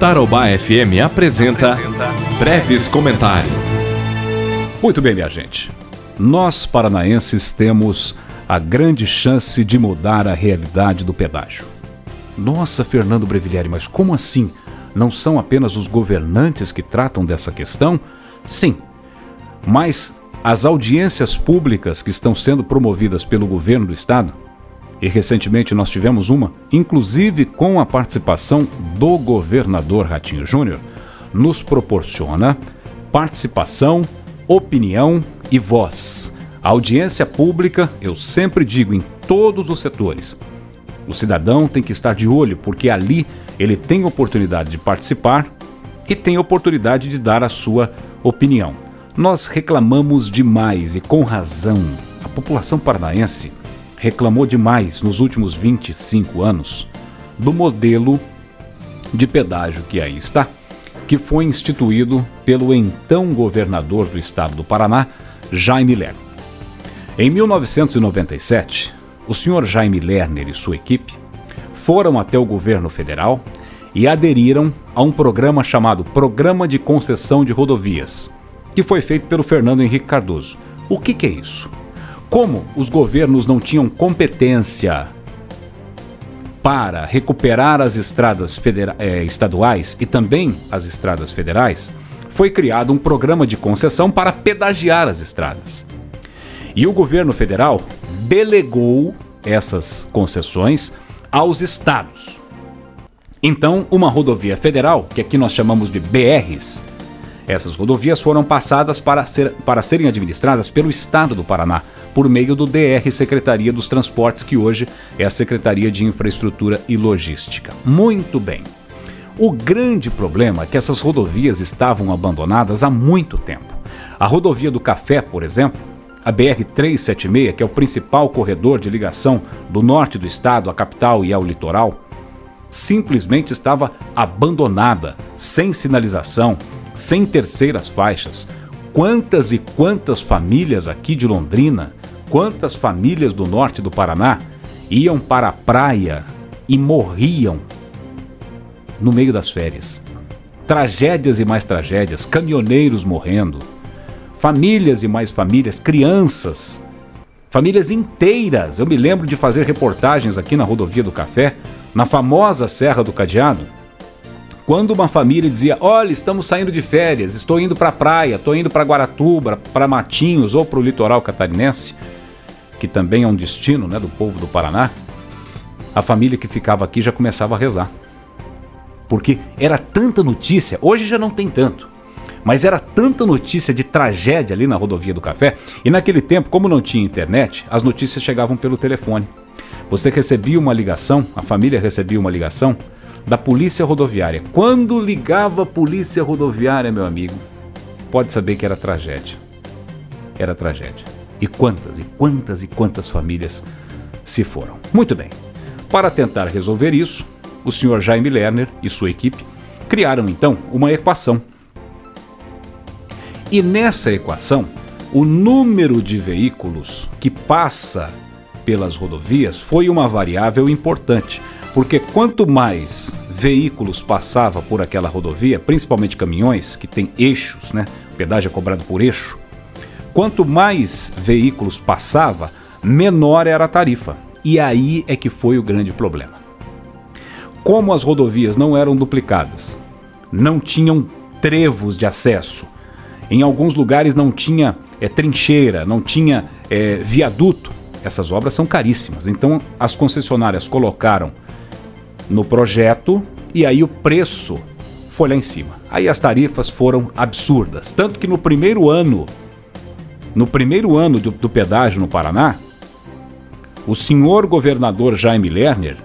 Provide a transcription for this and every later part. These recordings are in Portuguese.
Tarobá FM apresenta Breves Comentário. Muito bem, minha gente. Nós paranaenses temos a grande chance de mudar a realidade do pedágio. Nossa, Fernando Brevilheri, mas como assim? Não são apenas os governantes que tratam dessa questão? Sim, mas as audiências públicas que estão sendo promovidas pelo governo do estado e recentemente nós tivemos uma, inclusive com a participação do governador Ratinho Júnior, nos proporciona participação, opinião e voz. A audiência pública, eu sempre digo em todos os setores. O cidadão tem que estar de olho, porque ali ele tem oportunidade de participar e tem oportunidade de dar a sua opinião. Nós reclamamos demais e com razão. A população paranaense reclamou demais nos últimos 25 anos do modelo de pedágio que aí está, que foi instituído pelo então governador do estado do Paraná, Jaime Lerner. Em 1997, o senhor Jaime Lerner e sua equipe foram até o governo federal e aderiram a um programa chamado Programa de Concessão de Rodovias, que foi feito pelo Fernando Henrique Cardoso. O que, que é isso? Como os governos não tinham competência para recuperar as estradas eh, estaduais e também as estradas federais, foi criado um programa de concessão para pedagiar as estradas. E o governo federal delegou essas concessões aos estados. Então, uma rodovia federal, que aqui nós chamamos de BRs, essas rodovias foram passadas para, ser, para serem administradas pelo estado do Paraná, por meio do DR Secretaria dos Transportes, que hoje é a Secretaria de Infraestrutura e Logística. Muito bem. O grande problema é que essas rodovias estavam abandonadas há muito tempo. A rodovia do Café, por exemplo, a BR-376, que é o principal corredor de ligação do norte do estado à capital e ao litoral, simplesmente estava abandonada, sem sinalização, sem terceiras faixas. Quantas e quantas famílias aqui de Londrina quantas famílias do norte do Paraná iam para a praia e morriam no meio das férias. Tragédias e mais tragédias, caminhoneiros morrendo, famílias e mais famílias, crianças, famílias inteiras. Eu me lembro de fazer reportagens aqui na Rodovia do Café, na famosa Serra do Cadeado, quando uma família dizia: Olha, estamos saindo de férias, estou indo para a praia, estou indo para Guaratuba, para Matinhos ou para o litoral catarinense que também é um destino né, do povo do Paraná, a família que ficava aqui já começava a rezar. Porque era tanta notícia, hoje já não tem tanto, mas era tanta notícia de tragédia ali na rodovia do café, e naquele tempo, como não tinha internet, as notícias chegavam pelo telefone. Você recebia uma ligação, a família recebia uma ligação da polícia rodoviária. Quando ligava a polícia rodoviária, meu amigo, pode saber que era tragédia. Era tragédia. E quantas e quantas e quantas famílias se foram. Muito bem. Para tentar resolver isso, o senhor Jaime Lerner e sua equipe criaram então uma equação. E nessa equação, o número de veículos que passa pelas rodovias foi uma variável importante, porque quanto mais veículos passava por aquela rodovia, principalmente caminhões que têm eixos, né? O pedágio é cobrado por eixo. Quanto mais veículos passava, menor era a tarifa. E aí é que foi o grande problema. Como as rodovias não eram duplicadas, não tinham trevos de acesso, em alguns lugares não tinha é, trincheira, não tinha é, viaduto, essas obras são caríssimas. Então as concessionárias colocaram no projeto e aí o preço foi lá em cima. Aí as tarifas foram absurdas. Tanto que no primeiro ano no primeiro ano do, do pedágio no Paraná, o senhor governador Jaime Lerner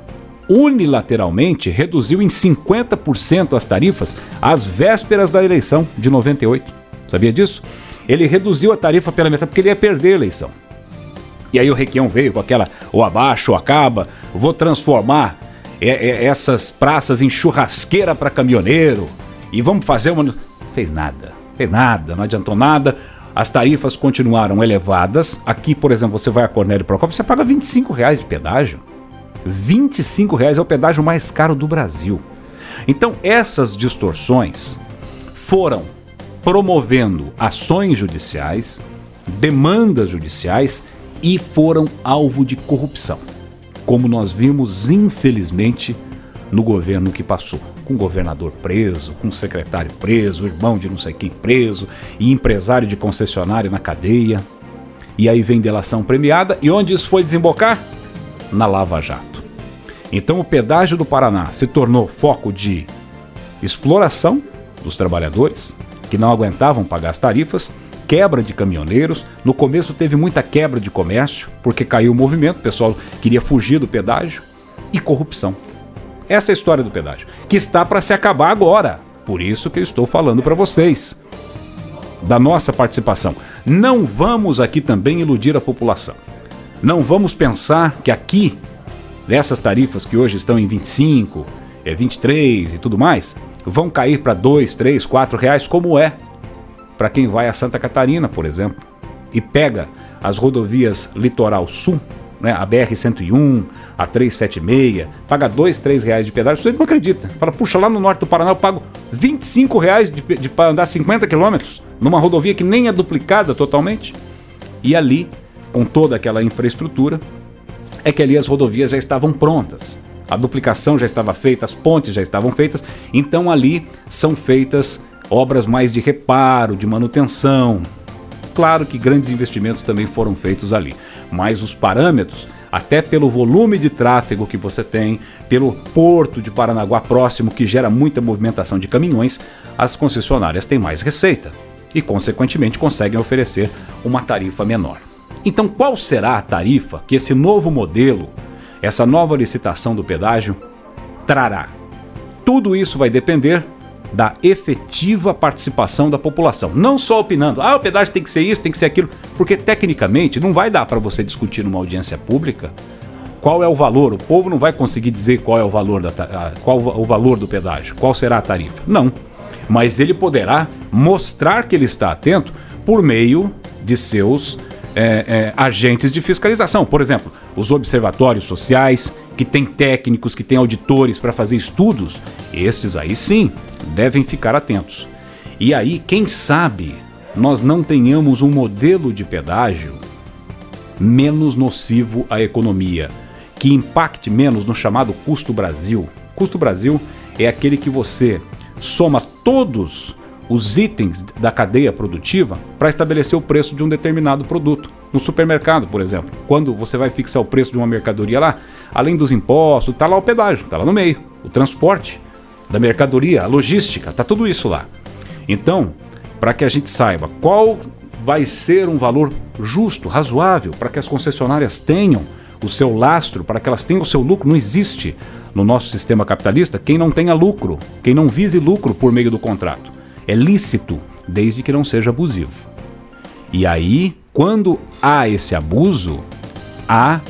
unilateralmente reduziu em 50% as tarifas às vésperas da eleição de 98. Sabia disso? Ele reduziu a tarifa pela metade porque ele ia perder a eleição. E aí o Requião veio com aquela ou abaixo ou acaba, vou transformar essas praças em churrasqueira para caminhoneiro e vamos fazer uma. Fez nada, fez nada, não adiantou nada. As tarifas continuaram elevadas. Aqui, por exemplo, você vai a Cornélio Procópio, você paga 25 reais de pedágio. 25 reais é o pedágio mais caro do Brasil. Então, essas distorções foram promovendo ações judiciais, demandas judiciais e foram alvo de corrupção, como nós vimos, infelizmente, no governo que passou. Com governador preso, com secretário preso, irmão de não sei quem preso, e empresário de concessionária na cadeia. E aí vem delação premiada, e onde isso foi desembocar? Na Lava Jato. Então o pedágio do Paraná se tornou foco de exploração dos trabalhadores, que não aguentavam pagar as tarifas, quebra de caminhoneiros. No começo teve muita quebra de comércio, porque caiu o movimento, o pessoal queria fugir do pedágio, e corrupção. Essa é a história do pedágio, que está para se acabar agora. Por isso que eu estou falando para vocês da nossa participação. Não vamos aqui também iludir a população. Não vamos pensar que aqui, nessas tarifas que hoje estão em 25, é 23 e tudo mais, vão cair para 2, 3, 4 reais, como é para quem vai a Santa Catarina, por exemplo, e pega as rodovias Litoral Sul, né, a BR-101, a 376, paga 2, 3 reais de pedágio, você não acredita. Fala, puxa, lá no norte do Paraná eu pago 25 reais de, de, para andar 50 quilômetros numa rodovia que nem é duplicada totalmente. E ali, com toda aquela infraestrutura, é que ali as rodovias já estavam prontas. A duplicação já estava feita, as pontes já estavam feitas, então ali são feitas obras mais de reparo, de manutenção. Claro que grandes investimentos também foram feitos ali mas os parâmetros, até pelo volume de tráfego que você tem, pelo porto de Paranaguá próximo que gera muita movimentação de caminhões, as concessionárias têm mais receita e, consequentemente, conseguem oferecer uma tarifa menor. Então, qual será a tarifa que esse novo modelo, essa nova licitação do pedágio, trará? Tudo isso vai depender da efetiva participação da população. Não só opinando, ah, o pedágio tem que ser isso, tem que ser aquilo, porque tecnicamente não vai dar para você discutir numa audiência pública qual é o valor. O povo não vai conseguir dizer qual é o valor, da, qual o valor do pedágio, qual será a tarifa. Não. Mas ele poderá mostrar que ele está atento por meio de seus é, é, agentes de fiscalização. Por exemplo, os observatórios sociais, que têm técnicos, que têm auditores para fazer estudos, estes aí sim devem ficar atentos. E aí, quem sabe, nós não tenhamos um modelo de pedágio menos nocivo à economia, que impacte menos no chamado custo Brasil. Custo Brasil é aquele que você soma todos os itens da cadeia produtiva para estabelecer o preço de um determinado produto. No supermercado, por exemplo, quando você vai fixar o preço de uma mercadoria lá, além dos impostos, está lá o pedágio, está lá no meio, o transporte da mercadoria, a logística, está tudo isso lá. Então, para que a gente saiba qual vai ser um valor justo, razoável, para que as concessionárias tenham o seu lastro, para que elas tenham o seu lucro, não existe no nosso sistema capitalista quem não tenha lucro, quem não vise lucro por meio do contrato. É lícito, desde que não seja abusivo. E aí, quando há esse abuso, há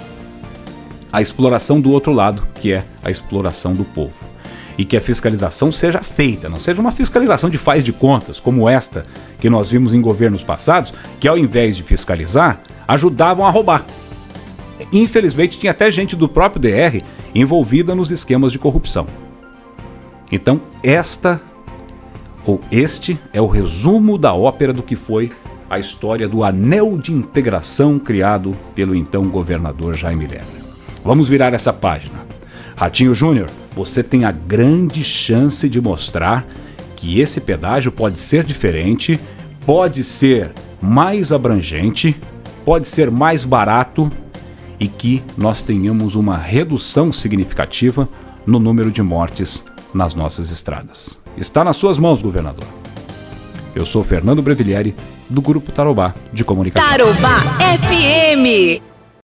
a exploração do outro lado, que é a exploração do povo e que a fiscalização seja feita, não seja uma fiscalização de faz de contas, como esta que nós vimos em governos passados, que ao invés de fiscalizar, ajudavam a roubar. Infelizmente, tinha até gente do próprio DR envolvida nos esquemas de corrupção. Então, esta ou este é o resumo da ópera do que foi a história do anel de integração criado pelo então governador Jaime Lerner. Vamos virar essa página. Ratinho Júnior, você tem a grande chance de mostrar que esse pedágio pode ser diferente, pode ser mais abrangente, pode ser mais barato e que nós tenhamos uma redução significativa no número de mortes nas nossas estradas. Está nas suas mãos, governador. Eu sou Fernando Brevilieri, do Grupo Tarobá de Comunicação. Tarobá FM.